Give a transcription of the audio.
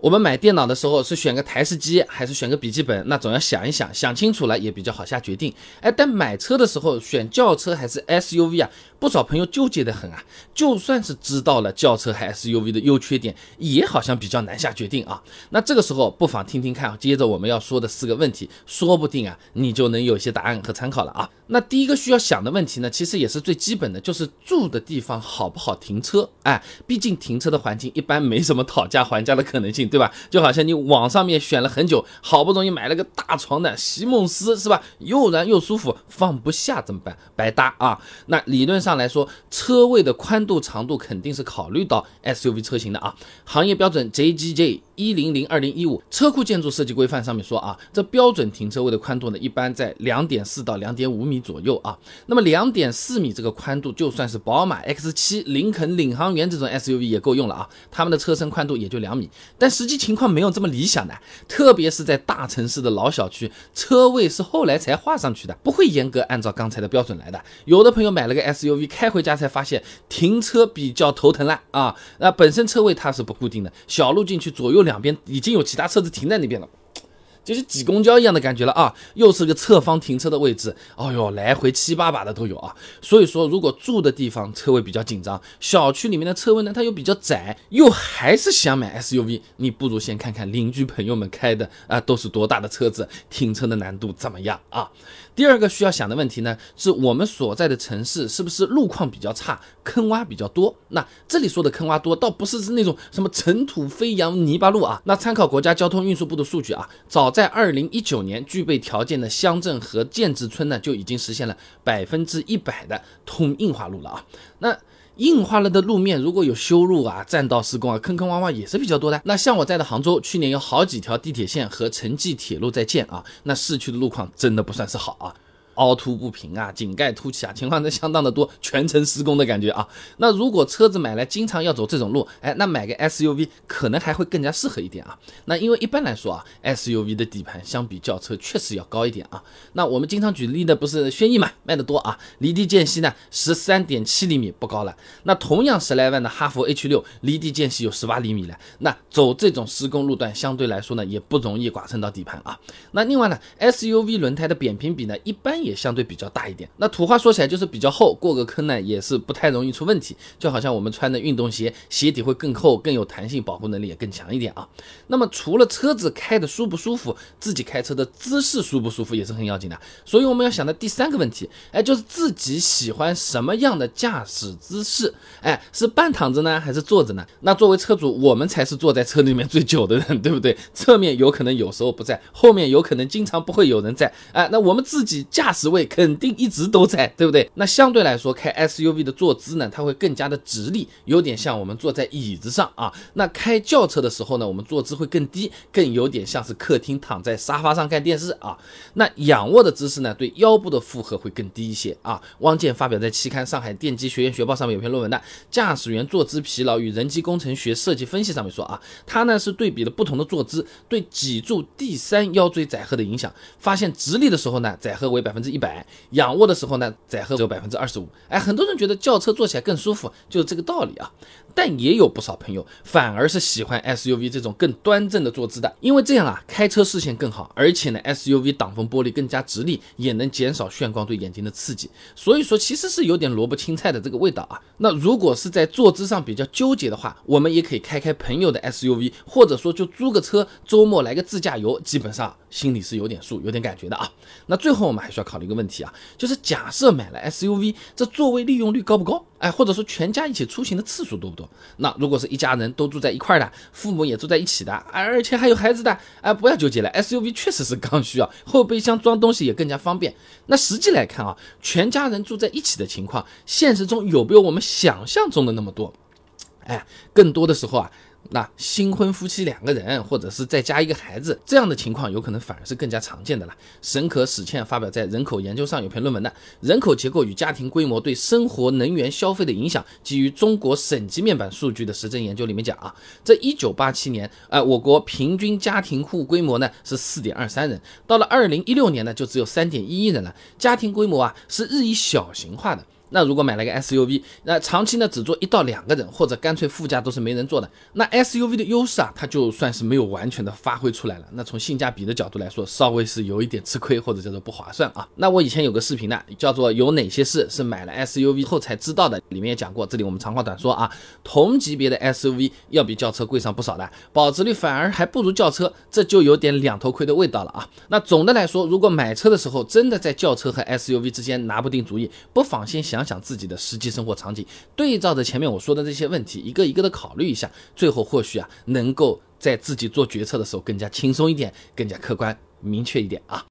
我们买电脑的时候是选个台式机还是选个笔记本？那总要想一想，想清楚了也比较好下决定。哎，但买车的时候选轿车还是 SUV 啊？不少朋友纠结的很啊。就算是知道了轿车和 SUV 的优缺点，也好像比较难下决定啊。那这个时候不妨听听看，接着我们要说的四个问题，说不定啊你就能有些答案和参考了啊。那第一个需要想的问题呢，其实也是最基本的，就是住的地方好不好停车？哎，毕竟停车的环境一般没什么讨价还价的可能性。对吧？就好像你网上面选了很久，好不容易买了个大床的席梦思，是吧？又软又舒服，放不下怎么办？白搭啊！那理论上上来说，车位的宽度长度肯定是考虑到 SUV 车型的啊。行业标准 JGJ。一零零二零一五车库建筑设计规范上面说啊，这标准停车位的宽度呢，一般在两点四到两点五米左右啊。那么两点四米这个宽度，就算是宝马 X 七、林肯领航员这种 SUV 也够用了啊。他们的车身宽度也就两米，但实际情况没有这么理想的，特别是在大城市的老小区，车位是后来才画上去的，不会严格按照刚才的标准来的。有的朋友买了个 SUV，开回家才发现停车比较头疼了啊。那本身车位它是不固定的，小路进去左右。两边已经有其他车子停在那边了，就是挤公交一样的感觉了啊！又是个侧方停车的位置，哦哟，来回七八把的都有啊！所以说，如果住的地方车位比较紧张，小区里面的车位呢，它又比较窄，又还是想买 SUV，你不如先看看邻居朋友们开的啊，都是多大的车子，停车的难度怎么样啊？第二个需要想的问题呢，是我们所在的城市是不是路况比较差，坑洼比较多？那这里说的坑洼多，倒不是是那种什么尘土飞扬、泥巴路啊。那参考国家交通运输部的数据啊，早在在二零一九年，具备条件的乡镇和建制村呢，就已经实现了百分之一百的通硬化路了啊。那硬化了的路面，如果有修路啊、占道施工啊，坑坑洼洼也是比较多的。那像我在的杭州，去年有好几条地铁线和城际铁路在建啊，那市区的路况真的不算是好啊。凹凸不平啊，井盖凸起啊，情况是相当的多，全程施工的感觉啊。那如果车子买来经常要走这种路，哎，那买个 SUV 可能还会更加适合一点啊。那因为一般来说啊，SUV 的底盘相比轿车确实要高一点啊。那我们经常举例的不是轩逸嘛，卖的多啊。离地间隙呢，十三点七厘米不高了。那同样十来万的哈弗 H 六，离地间隙有十八厘米了。那走这种施工路段，相对来说呢，也不容易剐蹭到底盘啊。那另外呢，SUV 轮胎的扁平比呢，一般也。也相对比较大一点，那土话说起来就是比较厚，过个坑呢也是不太容易出问题。就好像我们穿的运动鞋，鞋底会更厚，更有弹性，保护能力也更强一点啊。那么除了车子开的舒不舒服，自己开车的姿势舒不舒服也是很要紧的。所以我们要想的第三个问题，哎，就是自己喜欢什么样的驾驶姿势？哎，是半躺着呢，还是坐着呢？那作为车主，我们才是坐在车里面最久的人，对不对？侧面有可能有时候不在，后面有可能经常不会有人在。哎，那我们自己驾驶。职位肯定一直都在，对不对？那相对来说，开 SUV 的坐姿呢，它会更加的直立，有点像我们坐在椅子上啊。那开轿车的时候呢，我们坐姿会更低，更有点像是客厅躺在沙发上看电视啊。那仰卧的姿势呢，对腰部的负荷会更低一些啊。汪建发表在期刊《上海电机学院学报》上面有篇论文的《驾驶员坐姿疲劳与人机工程学设计分析》上面说啊，他呢是对比了不同的坐姿对脊柱第三腰椎载荷的影响，发现直立的时候呢，载荷为百分分之。一百仰卧的时候呢，载荷只有百分之二十五。哎，很多人觉得轿车坐起来更舒服，就是这个道理啊。但也有不少朋友反而是喜欢 SUV 这种更端正的坐姿的，因为这样啊，开车视线更好，而且呢，SUV 挡风玻璃更加直立，也能减少眩光对眼睛的刺激。所以说，其实是有点萝卜青菜的这个味道啊。那如果是在坐姿上比较纠结的话，我们也可以开开朋友的 SUV，或者说就租个车，周末来个自驾游，基本上心里是有点数、有点感觉的啊。那最后我们还需要考虑一个问题啊，就是假设买了 SUV，这座位利用率高不高？哎，或者说全家一起出行的次数多不多？那如果是一家人都住在一块的，父母也住在一起的，而且还有孩子的，哎，不要纠结了，SUV 确实是刚需啊，后备箱装东西也更加方便。那实际来看啊，全家人住在一起的情况，现实中有没有我们想象中的那么多？哎，更多的时候啊。那新婚夫妻两个人，或者是再加一个孩子，这样的情况有可能反而是更加常见的了。沈可史倩发表在《人口研究》上有篇论文的《人口结构与家庭规模对生活能源消费的影响》，基于中国省级面板数据的实证研究里面讲啊，这一九八七年，呃，我国平均家庭户规模呢是四点二三人，到了二零一六年呢就只有三点一一人了，家庭规模啊是日益小型化的。那如果买了个 SUV，那长期呢只坐一到两个人，或者干脆副驾都是没人坐的，那 SUV 的优势啊，它就算是没有完全的发挥出来了。那从性价比的角度来说，稍微是有一点吃亏，或者叫做不划算啊。那我以前有个视频呢，叫做有哪些事是买了 SUV 后才知道的，里面也讲过。这里我们长话短说啊，同级别的 SUV 要比轿车贵上不少的，保值率反而还不如轿车，这就有点两头亏的味道了啊。那总的来说，如果买车的时候真的在轿车和 SUV 之间拿不定主意，不妨先想想想自己的实际生活场景，对照着前面我说的这些问题，一个一个的考虑一下，最后或许啊，能够在自己做决策的时候更加轻松一点，更加客观明确一点啊。